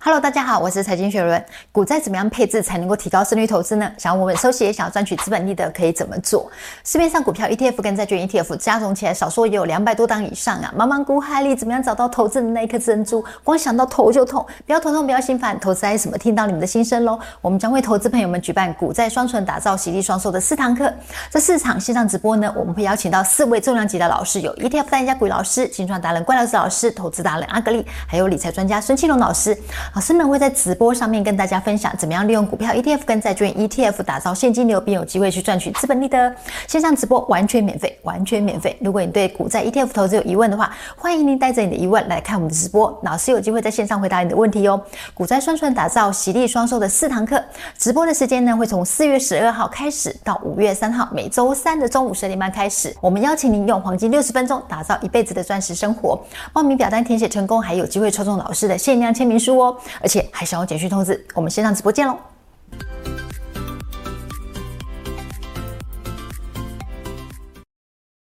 Hello，大家好，我是财经学伦。股债怎么样配置才能够提高胜率投资呢？想要稳稳收息也，想要赚取资本利得，可以怎么做？市面上股票 ETF 跟债券 ETF 加总起来，少说也有两百多档以上啊！茫茫股海里，怎么样找到投资的那一颗珍珠？光想到头就痛，不要头痛，不要心烦，投资还什么？听到你们的心声喽！我们将为投资朋友们举办股债双存，打造喜利双收的四堂课。这四场线上直播呢，我们会邀请到四位重量级的老师，有 ETF 专家鬼老师、金创达人怪老师老师、投资达人阿格力，还有理财专家孙庆龙老师。老师们会在直播上面跟大家分享，怎么样利用股票 ETF 跟债券 ETF 打造现金流，并有机会去赚取资本利得。线上直播完全免费，完全免费。如果你对股债 ETF 投资有疑问的话，欢迎您带着你的疑问来看我们的直播，老师有机会在线上回答你的问题哟。股债双存，打造喜利双收的四堂课，直播的时间呢会从四月十二号开始到五月三号，每周三的中午十二点半开始。我们邀请您用黄金六十分钟打造一辈子的钻石生活。报名表单填写成功，还有机会抽中老师的限量签名书哦，而且。还想要简讯通知，我们线上直播见喽！